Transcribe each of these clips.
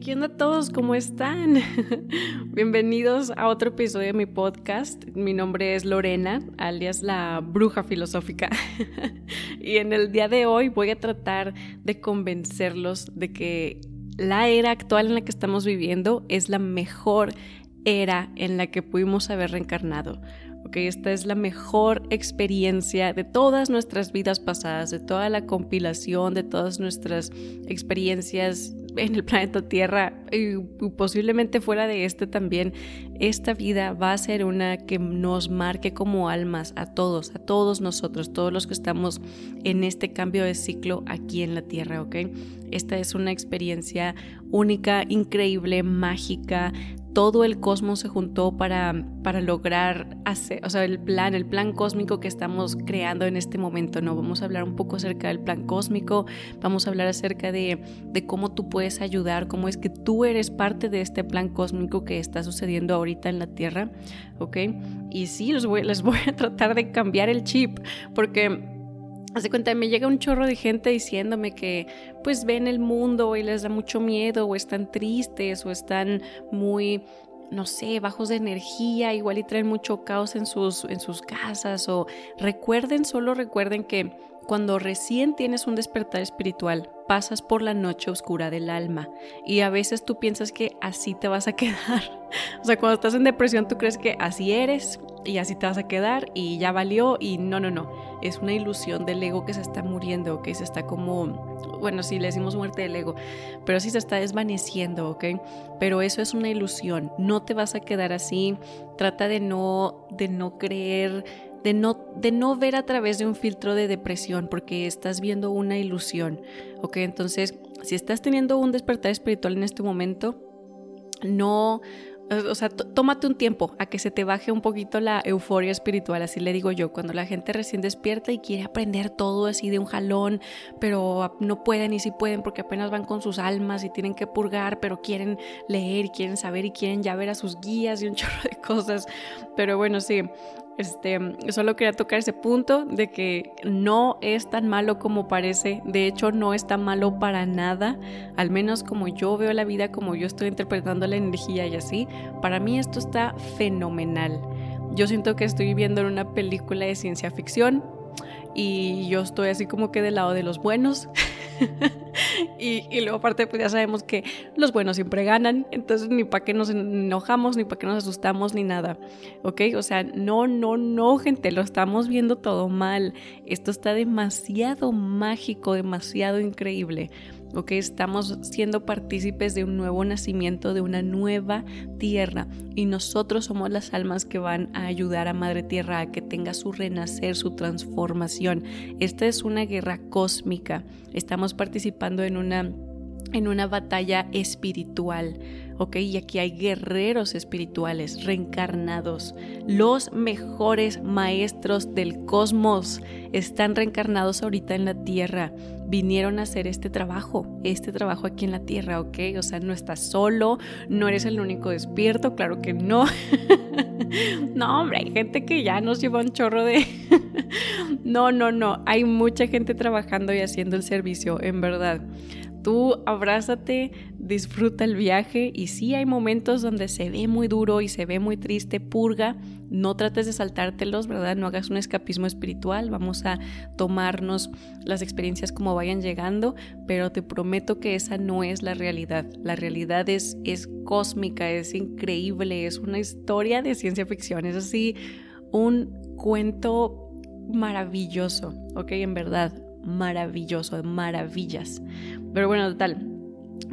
¿qué onda todos? ¿Cómo están? Bienvenidos a otro episodio de mi podcast. Mi nombre es Lorena, alias la bruja filosófica. y en el día de hoy voy a tratar de convencerlos de que la era actual en la que estamos viviendo es la mejor era en la que pudimos haber reencarnado. Okay, esta es la mejor experiencia de todas nuestras vidas pasadas, de toda la compilación, de todas nuestras experiencias en el planeta Tierra y posiblemente fuera de este también, esta vida va a ser una que nos marque como almas a todos, a todos nosotros, todos los que estamos en este cambio de ciclo aquí en la Tierra, ¿ok? Esta es una experiencia única, increíble, mágica, todo el cosmos se juntó para, para lograr hacer, o sea, el plan, el plan cósmico que estamos creando en este momento, ¿no? Vamos a hablar un poco acerca del plan cósmico, vamos a hablar acerca de, de cómo tú puedes ayudar, cómo es que tú eres parte de este plan cósmico que está sucediendo ahorita en la Tierra, ¿ok? Y sí, les voy, les voy a tratar de cambiar el chip, porque Hace cuenta, me llega un chorro de gente diciéndome que pues ven el mundo y les da mucho miedo o están tristes o están muy, no sé, bajos de energía, igual y traen mucho caos en sus, en sus casas o recuerden, solo recuerden que cuando recién tienes un despertar espiritual, pasas por la noche oscura del alma y a veces tú piensas que así te vas a quedar. O sea, cuando estás en depresión tú crees que así eres y así te vas a quedar y ya valió y no, no, no. Es una ilusión del ego que se está muriendo, que se está como, bueno, sí, le decimos muerte del ego, pero sí se está desvaneciendo, ¿ok? Pero eso es una ilusión. No te vas a quedar así. Trata de no, de no creer de no, de no ver a través de un filtro de depresión, porque estás viendo una ilusión, ¿ok? Entonces, si estás teniendo un despertar espiritual en este momento, no, o sea, tómate un tiempo a que se te baje un poquito la euforia espiritual, así le digo yo, cuando la gente recién despierta y quiere aprender todo así de un jalón, pero no pueden y sí pueden porque apenas van con sus almas y tienen que purgar, pero quieren leer y quieren saber y quieren ya ver a sus guías y un chorro de cosas. Pero bueno, sí, este, solo quería tocar ese punto de que no es tan malo como parece, de hecho no está malo para nada, al menos como yo veo la vida, como yo estoy interpretando la energía y así, para mí esto está fenomenal. Yo siento que estoy viviendo en una película de ciencia ficción y yo estoy así como que del lado de los buenos. y, luego aparte pues ya sabemos que los buenos siempre ganan, entonces ni para qué nos enojamos, ni para qué nos asustamos, ni nada, ¿ok? O sea, no, no, no, gente, lo estamos viendo todo mal. Esto está demasiado mágico, demasiado increíble. ¿Ok? Estamos siendo partícipes de un nuevo nacimiento, de una nueva tierra y nosotros somos las almas que van a ayudar a Madre Tierra a que tenga su renacer, su transformación. Esta es una guerra cósmica. Estamos participando en una en una batalla espiritual, ¿ok? Y aquí hay guerreros espirituales reencarnados. Los mejores maestros del cosmos están reencarnados ahorita en la Tierra. Vinieron a hacer este trabajo, este trabajo aquí en la Tierra, ¿ok? O sea, no estás solo, no eres el único despierto, claro que no. no, hombre, hay gente que ya nos lleva un chorro de... no, no, no, hay mucha gente trabajando y haciendo el servicio, en verdad. Tú abrázate, disfruta el viaje y si hay momentos donde se ve muy duro y se ve muy triste, purga, no trates de saltártelos, ¿verdad? No hagas un escapismo espiritual, vamos a tomarnos las experiencias como vayan llegando, pero te prometo que esa no es la realidad. La realidad es, es cósmica, es increíble, es una historia de ciencia ficción, es así un cuento maravilloso, ¿ok? En verdad, maravilloso, maravillas. Pero bueno, total.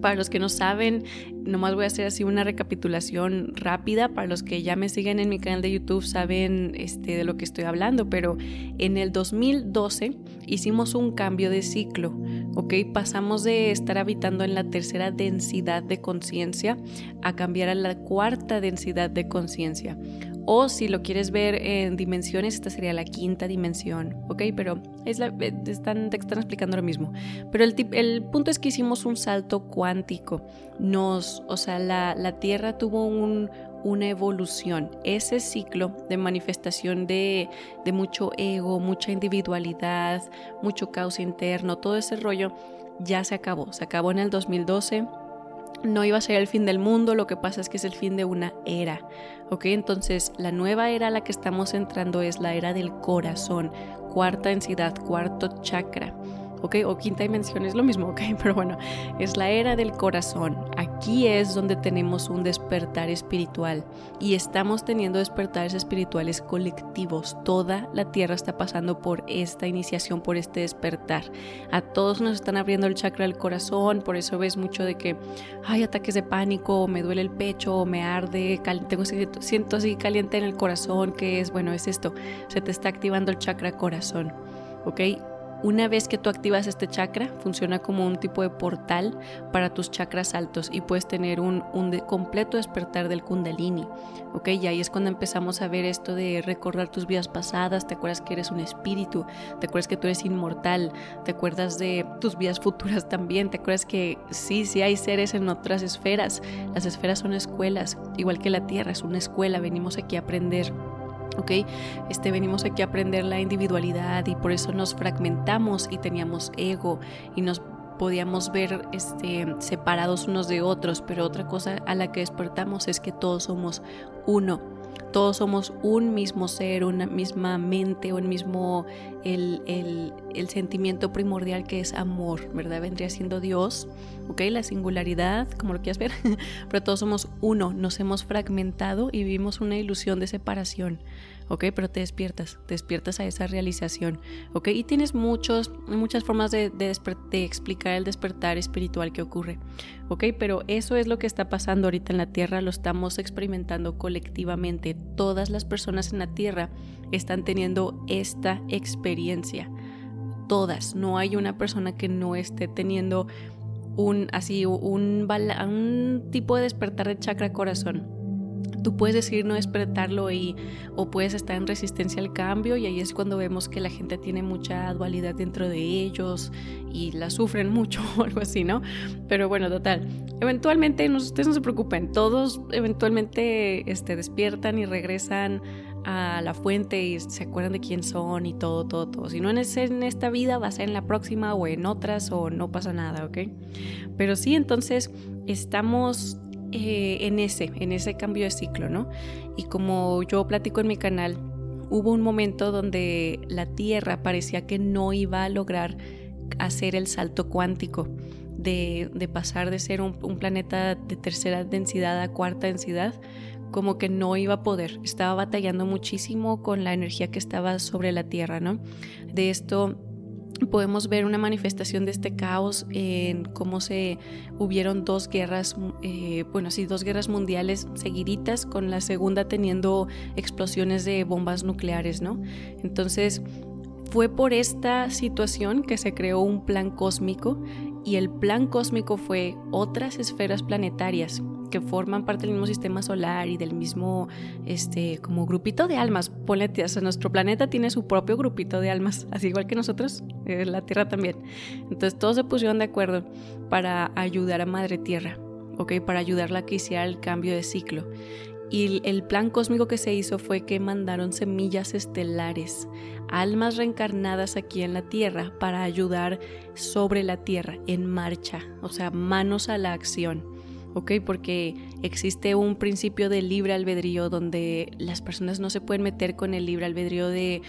Para los que no saben, nomás voy a hacer así una recapitulación rápida. Para los que ya me siguen en mi canal de YouTube saben este, de lo que estoy hablando, pero en el 2012 hicimos un cambio de ciclo, ¿ok? Pasamos de estar habitando en la tercera densidad de conciencia a cambiar a la cuarta densidad de conciencia. O si lo quieres ver en dimensiones, esta sería la quinta dimensión, ¿ok? Pero es la, eh, están, te están explicando lo mismo. Pero el, punto es que hicimos un salto cuántico. Nos, o sea, la, Tierra tuvo un, una evolución. Ese ciclo de manifestación de, de mucho ego, mucha individualidad, mucho caos interno, todo ese rollo ya se acabó. Se acabó en el 2012 no iba a ser el fin del mundo, lo que pasa es que es el fin de una era, ¿ok? Entonces la nueva era a la que estamos entrando es la era del corazón, cuarta densidad, cuarto chakra. O quinta dimensión es lo mismo, ¿ok? Pero bueno, es la era del corazón. Aquí es donde tenemos un despertar espiritual y estamos teniendo despertares espirituales colectivos. Toda la tierra está pasando por esta iniciación, por este despertar. A todos nos están abriendo el chakra del corazón, por eso ves mucho de que hay ataques de pánico, me duele el pecho, me arde, tengo, siento así caliente en el corazón, que es, bueno, es esto, se te está activando el chakra corazón, ¿ok? Una vez que tú activas este chakra, funciona como un tipo de portal para tus chakras altos y puedes tener un, completo despertar del kundalini. ¿ok? Y ahí es cuando empezamos a ver esto de recordar tus vidas pasadas, te acuerdas que eres un espíritu, te acuerdas que tú eres inmortal, te acuerdas de tus vidas futuras también, te acuerdas que sí, sí hay seres en otras esferas. Las esferas son escuelas, igual que la Tierra es una escuela, venimos aquí a aprender. ¿Ok? Este, venimos aquí a aprender la individualidad y por eso nos fragmentamos y teníamos ego y nos podíamos ver este, separados unos de otros, pero otra cosa a la que despertamos es que todos somos uno todos somos un mismo ser, una misma mente, un mismo, el, el, sentimiento primordial que es amor, ¿verdad? Vendría siendo Dios, ¿ok? La singularidad, como lo quieras ver, pero todos somos uno, nos hemos fragmentado y vivimos una ilusión de separación. ¿Ok? Pero te despiertas, te despiertas a esa realización, ¿ok? Y tienes muchos, muchas formas de, de, explicar el despertar espiritual que ocurre, ¿ok? Pero eso es lo que está pasando ahorita en la Tierra, lo estamos experimentando colectivamente. Todas las personas en la Tierra están teniendo esta experiencia. Todas, no hay una persona que no esté teniendo un así un, un tipo de despertar de chakra corazón Tú puedes decidir no despertarlo y, o puedes estar en resistencia al cambio y ahí es cuando vemos que la gente tiene mucha dualidad dentro de ellos y la sufren mucho o algo así, ¿no? Pero bueno, total. Eventualmente, no, ustedes no se preocupen, todos eventualmente este, despiertan y regresan a la fuente y se acuerdan de quién son y todo, todo, todo. Si no es en esta vida, va a ser en la próxima o en otras o no pasa nada, ¿ok? Pero sí, entonces estamos eh, en ese, en ese cambio de ciclo, ¿no? Y como yo platico en mi canal, hubo un momento donde la Tierra parecía que no iba a lograr hacer el salto cuántico de, pasar de ser un, un, planeta de tercera densidad a cuarta densidad, como que no iba a poder. Estaba batallando muchísimo con la energía que estaba sobre la Tierra, ¿no? De esto podemos ver una manifestación de este caos en cómo se hubieron dos guerras, eh, bueno, sí, dos guerras mundiales seguiditas, con la segunda teniendo explosiones de bombas nucleares, ¿no? Entonces, fue por esta situación que se creó un plan cósmico y el plan cósmico fue otras esferas planetarias que forman parte del mismo sistema solar y del mismo, este, como grupito de almas. Ponle, o nuestro planeta tiene su propio grupito de almas, así igual que nosotros, eh, la Tierra también. Entonces todos se pusieron de acuerdo para ayudar a Madre Tierra, ¿ok? Para ayudarla a que hiciera el cambio de ciclo. Y el plan cósmico que se hizo fue que mandaron semillas estelares, almas reencarnadas aquí en la Tierra para ayudar sobre la Tierra, en marcha, o sea, manos a la acción. ¿Ok? Porque existe un principio de libre albedrío donde las personas no se pueden meter con el libre albedrío de,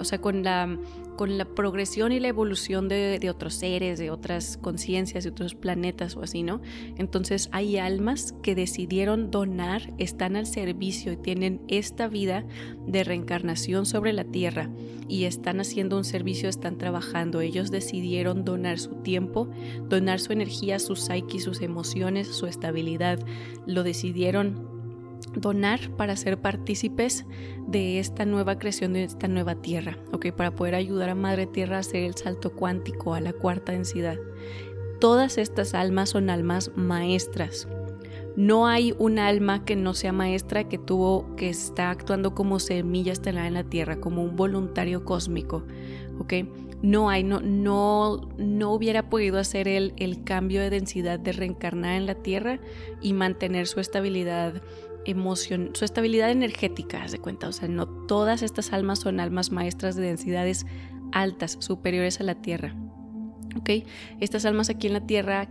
o sea, con la, con la progresión y la evolución de, otros seres, de otras conciencias, de otros planetas o así, ¿no? Entonces hay almas que decidieron donar, están al servicio y tienen esta vida de reencarnación sobre la Tierra y están haciendo un servicio, están trabajando. Ellos decidieron donar su tiempo, donar su energía, su psyche, sus emociones, su estabilidad. Lo decidieron donar para ser partícipes de esta nueva creación de esta nueva tierra, ¿ok? Para poder ayudar a Madre Tierra a hacer el salto cuántico a la cuarta densidad. Todas estas almas son almas maestras. No hay un alma que no sea maestra que tuvo, que está actuando como semilla estelar en la Tierra, como un voluntario cósmico, ¿ok? No hay, no, no, no hubiera podido hacer el, el cambio de densidad de reencarnar en la Tierra y mantener su estabilidad su estabilidad energética, haz de cuenta. O sea, no todas estas almas son almas maestras de densidades altas, superiores a la Tierra. ¿Ok? Estas almas aquí en la Tierra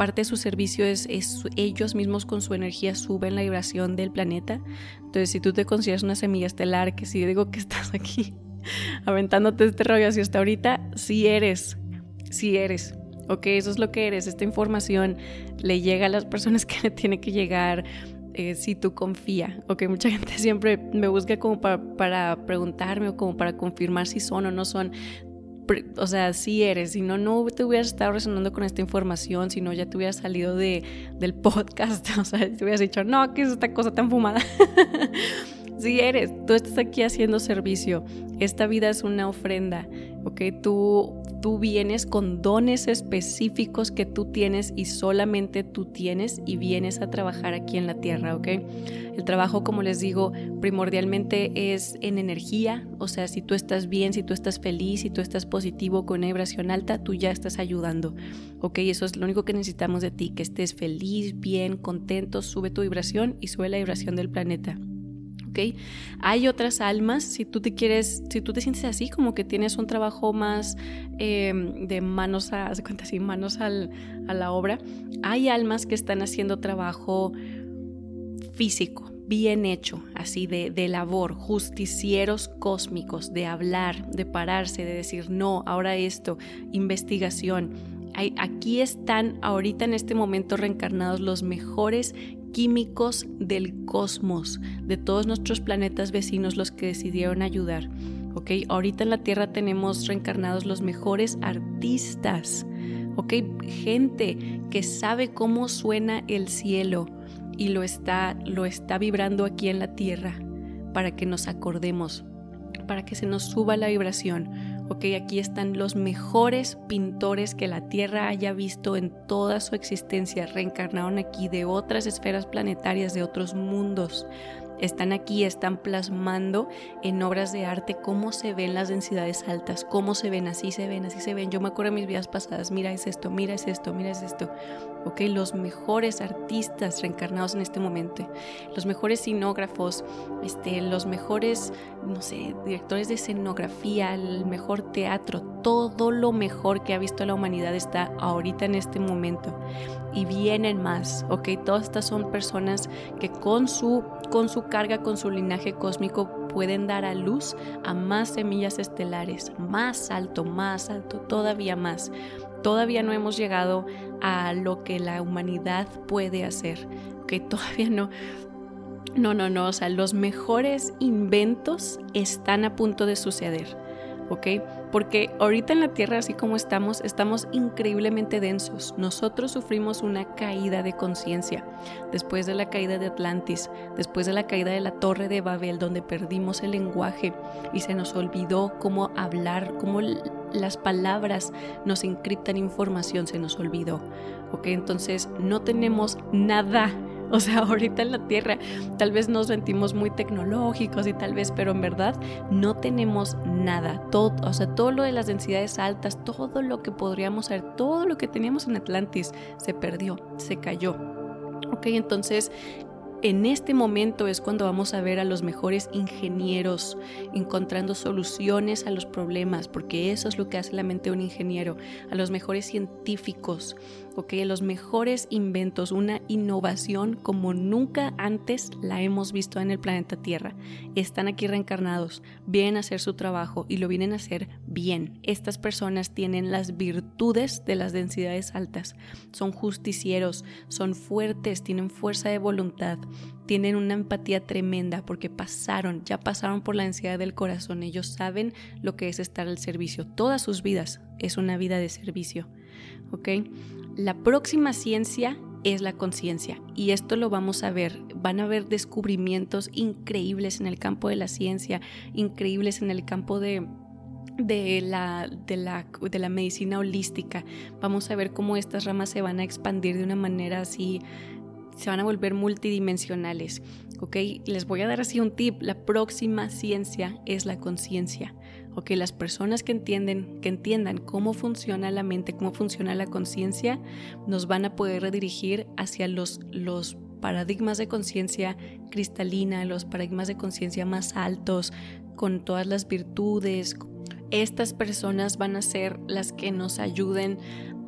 parte de su servicio es, es, ellos mismos con su energía suben la vibración del planeta. Entonces, si tú te consideras una semilla estelar, que si digo que estás aquí aventándote este rollo así hasta ahorita, sí eres, sí eres. Ok, eso es lo que eres. Esta información le llega a las personas que le tiene que llegar eh, si tú confías. Ok, mucha gente siempre me busca como para, para preguntarme o como para confirmar si son o no son o sea, sí eres, si no, no te hubieras estado resonando con esta información, si no, ya te hubieras salido de, del podcast, o sea, te hubieras dicho, no, ¿qué es esta cosa tan fumada? sí eres, tú estás aquí haciendo servicio, esta vida es una ofrenda, ¿ok? Tú, tú vienes con dones específicos que tú tienes y solamente tú tienes y vienes a trabajar aquí en la tierra, ¿ok? El trabajo, como les digo, primordialmente es en energía, o sea, si tú estás bien, si tú estás feliz, si tú estás positivo con vibración alta, tú ya estás ayudando, ¿ok? Eso es lo único que necesitamos de ti, que estés feliz, bien, contento, sube tu vibración y sube la vibración del planeta. Hay otras almas, si tú te quieres, si tú te sientes así, como que tienes un trabajo más em, de manos a, cuenta así, manos a la obra, hay almas que están haciendo trabajo físico, bien hecho, así de, de, labor, justicieros cósmicos, de hablar, de pararse, de decir, no, ahora esto, investigación. aquí están ahorita en este momento reencarnados los mejores químicos del cosmos, de todos nuestros planetas vecinos los que decidieron ayudar. ¿ok? Ahorita en la Tierra tenemos reencarnados los mejores artistas, ¿ok? Gente que sabe cómo suena el cielo y lo está, lo está vibrando aquí en la Tierra para que nos acordemos, para que se nos suba la vibración ok, aquí están los mejores pintores que la Tierra haya visto en toda su existencia, reencarnaron aquí de otras esferas planetarias, de otros mundos están aquí, están plasmando en obras de arte cómo se ven las densidades altas, cómo se ven, así se ven, así se ven. Yo me acuerdo de mis vidas pasadas, mira es esto, mira es esto, mira es esto. Ok, los mejores artistas reencarnados en este momento, los mejores cinógrafos, este, los mejores, no sé, directores de escenografía, el mejor teatro, todo lo mejor que ha visto la humanidad está ahorita en este momento. Y vienen más, ok, todas estas son personas que con su, con su carga con su linaje cósmico pueden dar a luz a más semillas estelares, más alto, más alto, todavía más. Todavía no hemos llegado a lo que la humanidad puede hacer, que todavía no, no, no, no, o sea, los mejores inventos están a punto de suceder. ¿Ok? Porque ahorita en la Tierra, así como estamos, estamos increíblemente densos. Nosotros sufrimos una caída de conciencia después de la caída de Atlantis, después de la caída de la Torre de Babel, donde perdimos el lenguaje y se nos olvidó cómo hablar, cómo las palabras nos encriptan información, se nos olvidó, ¿ok? Entonces no tenemos nada o sea, ahorita en la Tierra tal vez nos sentimos muy tecnológicos y tal vez, pero en verdad no tenemos nada. Todo, o sea, todo lo de las densidades altas, todo lo que podríamos hacer, todo lo que teníamos en Atlantis se perdió, se cayó. Ok, entonces en este momento es cuando vamos a ver a los mejores ingenieros encontrando soluciones a los problemas, porque eso es lo que hace la mente de un ingeniero, a los mejores científicos, ¿ok? los mejores inventos, una innovación como nunca antes la hemos visto en el planeta Tierra. Están aquí reencarnados, vienen a hacer su trabajo y lo vienen a hacer bien. Estas personas tienen las virtudes de las densidades altas, son justicieros, son fuertes, tienen fuerza de voluntad, tienen una empatía tremenda porque pasaron, ya pasaron por la densidad del corazón, ellos saben lo que es estar al servicio. Todas sus vidas es una vida de servicio, ¿ok? La próxima ciencia es la conciencia y esto lo vamos a ver. Van a haber descubrimientos increíbles en el campo de la ciencia, increíbles en el campo de, de la, de, la, de la medicina holística. Vamos a ver cómo estas ramas se van a expandir de una manera así se van a volver multidimensionales. ¿ok? Les voy a dar así un tip. La próxima ciencia es la conciencia o que las personas que entienden, que entiendan cómo funciona la mente, cómo funciona la conciencia, nos van a poder redirigir hacia los, los paradigmas de conciencia cristalina, los paradigmas de conciencia más altos, con todas las virtudes. Estas personas van a ser las que nos ayuden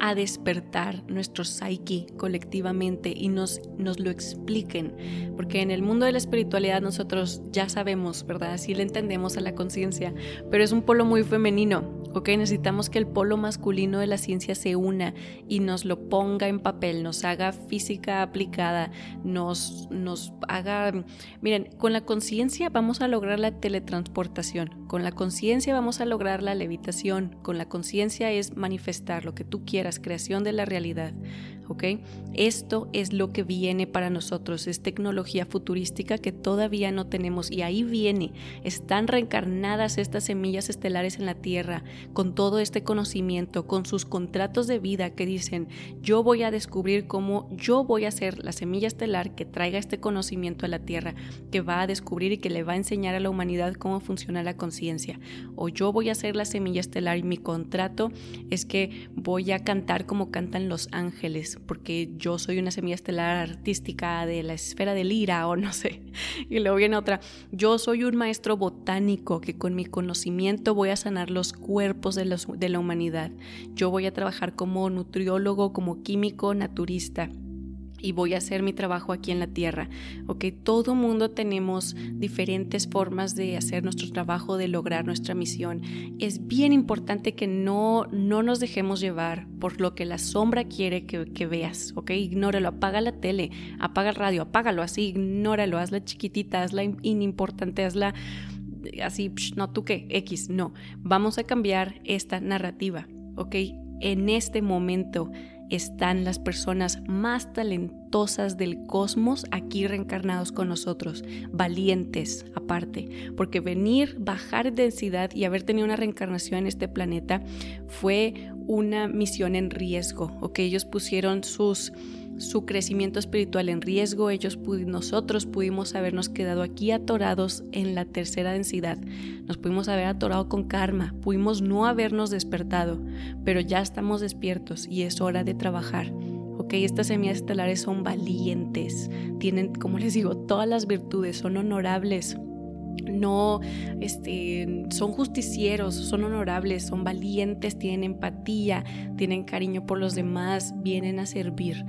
a despertar nuestro psyche colectivamente y nos, nos lo expliquen. Porque en el mundo de la espiritualidad nosotros ya sabemos, ¿verdad? Así le entendemos a la conciencia, pero es un polo muy femenino. ¿ok? Necesitamos que el polo masculino de la ciencia se una y nos lo ponga en papel, nos haga física aplicada, nos, nos haga... Miren, con la conciencia vamos a lograr la teletransportación, con la conciencia vamos a lograr la levitación, con la conciencia es manifestar lo que tú quieras, creación de la realidad. ¿ok? Esto es lo que viene para nosotros, es tecnología futurística que todavía no tenemos y ahí viene, están reencarnadas estas semillas estelares en la Tierra con todo este conocimiento, con sus contratos de vida que dicen, yo voy a descubrir cómo yo voy a ser la semilla estelar que traiga este conocimiento a la Tierra, que va a descubrir y que le va a enseñar a la humanidad cómo funciona la conciencia, o yo voy a ser la semilla estelar y mi contrato es que voy a cantar como cantan los ángeles porque yo soy una semilla estelar artística de la esfera del ira o no sé. Y luego viene otra, yo soy un maestro botánico que con mi conocimiento voy a sanar los cuerpos de, los, de la humanidad. Yo voy a trabajar como nutriólogo, como químico, naturista y voy a hacer mi trabajo aquí en la tierra. Ok, todo mundo tenemos diferentes formas de hacer nuestro trabajo, de lograr nuestra misión. Es bien importante que no, no nos dejemos llevar por lo que la sombra quiere que, que veas. Ok, ignóralo, apaga la tele, apaga el radio, apágalo así, ignóralo, hazla chiquitita, hazla inimportante, hazla así, no tú qué, X, no. Vamos a cambiar esta narrativa. Ok, en este momento están las personas más talentosas del cosmos aquí reencarnados con nosotros, valientes aparte, porque venir, bajar densidad y haber tenido una reencarnación en este planeta fue una misión en riesgo, ¿ok? Ellos pusieron sus su crecimiento espiritual en riesgo, ellos nosotros pudimos habernos quedado aquí atorados en la tercera densidad, nos pudimos haber atorado con karma, pudimos no habernos despertado, pero ya estamos despiertos y es hora de trabajar. Ok, estas semillas estelares son valientes, tienen, como les digo, todas las virtudes, son honorables, no este, son justicieros, son honorables, son valientes, tienen empatía, tienen cariño por los demás, vienen a servir.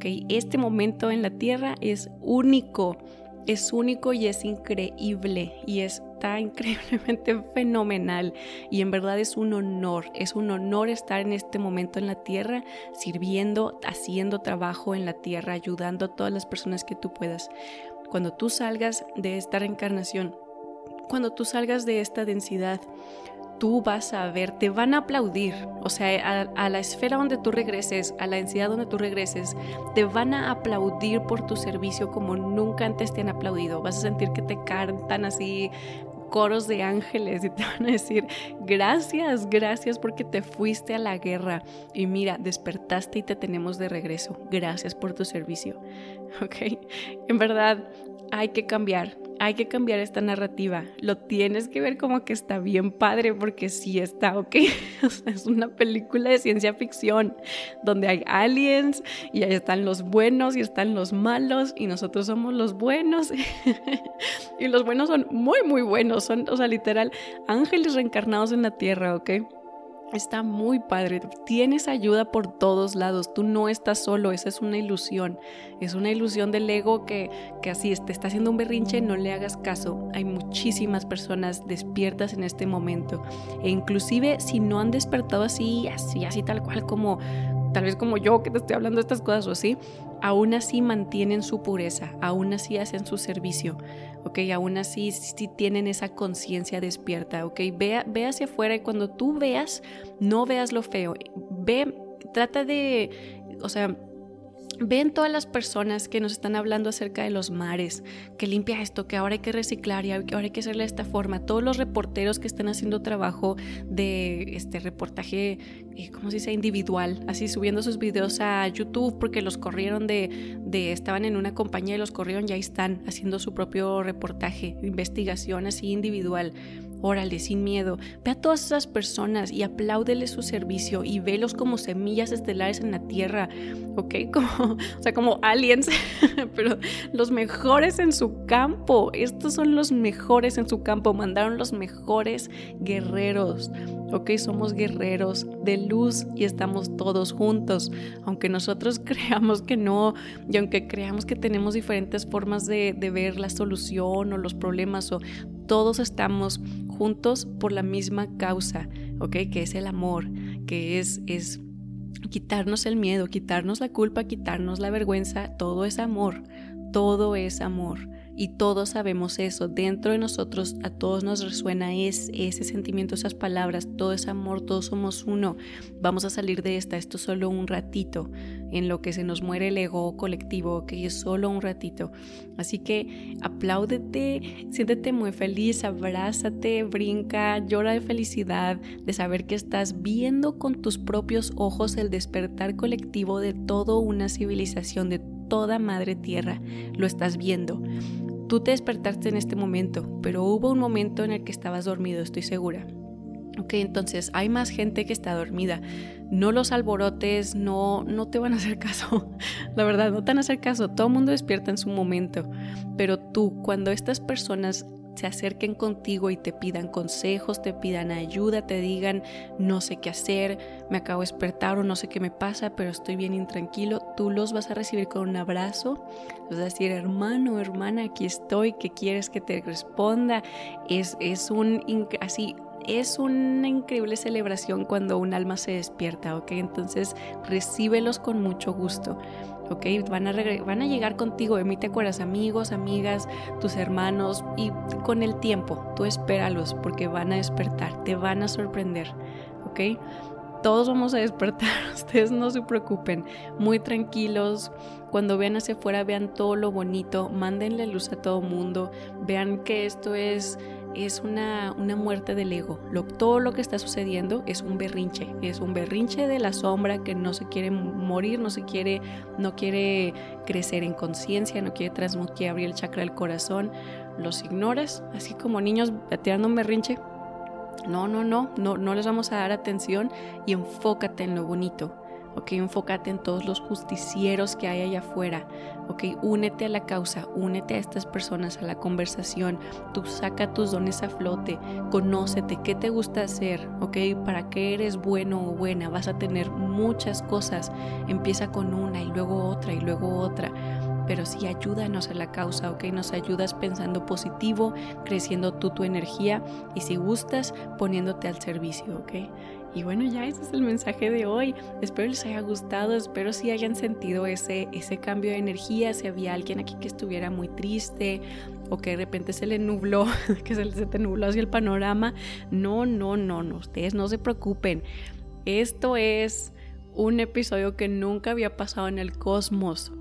Este momento en la tierra es único, es único y es increíble y está increíblemente fenomenal y en verdad es un honor, es un honor estar en este momento en la tierra, sirviendo, haciendo trabajo en la tierra, ayudando a todas las personas que tú puedas. Cuando tú salgas de esta reencarnación, cuando tú salgas de esta densidad, tú vas a ver, te van a aplaudir. O sea, a, la esfera donde tú regreses, a la densidad donde tú regreses, te van a aplaudir por tu servicio como nunca antes te han aplaudido. Vas a sentir que te cantan así coros de ángeles y te van a decir, gracias, gracias porque te fuiste a la guerra y mira, despertaste y te tenemos de regreso. Gracias por tu servicio. ¿Ok? En verdad, hay que cambiar, hay que cambiar esta narrativa. Lo tienes que ver como que está bien padre porque sí está, ¿ok? es una película de ciencia ficción donde hay aliens y ahí están los buenos y están los malos y nosotros somos los buenos y los buenos son muy, muy buenos. Son, o sea, literal, ángeles reencarnados en la tierra, ¿ok? Está muy padre, tienes ayuda por todos lados, tú no estás solo, esa es una ilusión, es una ilusión del ego que, que así te está haciendo un berrinche, no le hagas caso, hay muchísimas personas despiertas en este momento. E inclusive si no han despertado así, así, así tal cual como, tal vez como yo que te estoy hablando de estas cosas o así, aún así mantienen su pureza, aún así hacen su servicio, ¿ok? Aún así sí tienen esa conciencia despierta, ¿ok? Ve, ve hacia afuera y cuando tú veas, no veas lo feo, ve, trata de, o sea, Ven todas las personas que nos están hablando acerca de los mares, que limpia esto, que ahora hay que reciclar y ahora hay que hacerle de esta forma. Todos los reporteros que están haciendo trabajo de este reportaje, ¿cómo se dice? Individual, así subiendo sus videos a YouTube porque los corrieron de, de, estaban en una compañía y los corrieron, ya están haciendo su propio reportaje, investigación así individual. órale, sin miedo. Ve a todas esas personas y apláudele su servicio y velos como semillas estelares en la tierra, ¿ok? Como, o sea, como aliens, pero los mejores en su campo. Estos son los mejores en su campo. Mandaron los mejores guerreros, ¿ok? Somos guerreros de luz y estamos todos juntos. Aunque nosotros creamos que no y aunque creamos que tenemos diferentes formas de, de ver la solución o los problemas o todos estamos juntos por la misma causa, ¿ok? Que es el amor, que es, es quitarnos el miedo, quitarnos la culpa, quitarnos la vergüenza, todo es amor, todo es amor. Y todos sabemos eso, dentro de nosotros a todos nos resuena es, ese sentimiento, esas palabras, todo es amor, todos somos uno. Vamos a salir de esta, esto solo un ratito, en lo que se nos muere el ego colectivo, que es solo un ratito. Así que apláudete, siéntete muy feliz, abrázate, brinca, llora de felicidad, de saber que estás viendo con tus propios ojos el despertar colectivo de toda una civilización, de toda madre tierra. Lo estás viendo. Tú te despertaste en este momento, pero hubo un momento en el que estabas dormido, estoy segura. Ok, entonces hay más gente que está dormida. No los alborotes, no, no te van a hacer caso. La verdad, no te van a hacer caso. Todo el mundo despierta en su momento. Pero tú, cuando estas personas se acerquen contigo y te pidan consejos, te pidan ayuda, te digan no sé qué hacer, me acabo de despertar o no sé qué me pasa, pero estoy bien intranquilo, tú los vas a recibir con un abrazo, vas a decir hermano, hermana, aquí estoy, ¿qué quieres que te responda? Es, es un así es una increíble celebración cuando un alma se despierta, ¿ok? Entonces recíbelos con mucho gusto. ¿Ok? Van a, van a llegar contigo, de mí te acuerdas, amigos, amigas, tus hermanos, y con el tiempo tú espéralos porque van a despertar, te van a sorprender, ¿ok? Todos vamos a despertar, ustedes no se preocupen, muy tranquilos. Cuando vean hacia afuera, vean todo lo bonito, mándenle luz a todo mundo, vean que esto es es una, una muerte del ego. Todo lo que está sucediendo es un berrinche, es un berrinche de la sombra que no se quiere morir, no se quiere, no quiere crecer en conciencia, no quiere transmutar, abrir el chakra del corazón. Los ignoras, así como niños tirando un berrinche. No, no, no, no, no les vamos a dar atención y enfócate en lo bonito ok, enfócate en todos los justicieros que hay allá afuera, ok, únete a la causa, únete a estas personas, a la conversación, tú saca tus dones a flote, conócete, qué te gusta hacer, ok, para qué eres bueno o buena, vas a tener muchas cosas, empieza con una y luego otra y luego otra pero sí ayúdanos a la causa, ¿ok? Nos ayudas pensando positivo, creciendo tú tu energía y si gustas, poniéndote al servicio, ¿ok? Y bueno, ya ese es el mensaje de hoy. Espero les haya gustado, espero si hayan sentido ese, ese cambio de energía, si había alguien aquí que estuviera muy triste o que de repente se le nubló, que se, se te nubló hacia el panorama. No, no, no, no, ustedes no se preocupen. Esto es un episodio que nunca había pasado en el cosmos.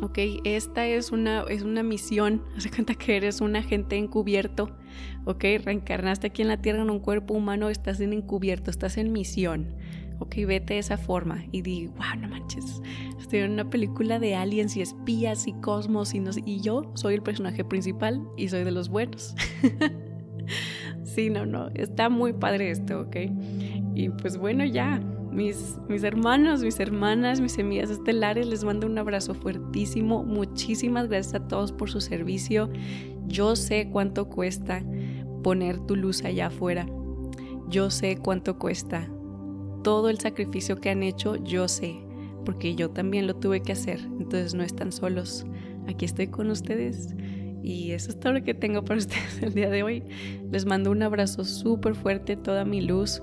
Ok, esta es una, es una misión. Haz cuenta que eres un agente encubierto. Ok, reencarnaste aquí en la Tierra en un cuerpo humano, estás en encubierto, estás en misión. Ok, vete de esa forma y di, wow, no manches, estoy en una película de aliens y espías y cosmos y, no, y yo soy el personaje principal y soy de los buenos. sí, no, no, está muy padre esto, ok. Y pues bueno, ya, mis, mis hermanos, mis hermanas, mis semillas estelares, les mando un abrazo fuertísimo. Muchísimas gracias a todos por su servicio. Yo sé cuánto cuesta poner tu luz allá afuera. Yo sé cuánto cuesta. Todo el sacrificio que han hecho, yo sé, porque yo también lo tuve que hacer. Entonces no están solos. Aquí estoy con ustedes. Y eso es todo lo que tengo para ustedes el día de hoy. Les mando un abrazo súper fuerte, toda mi luz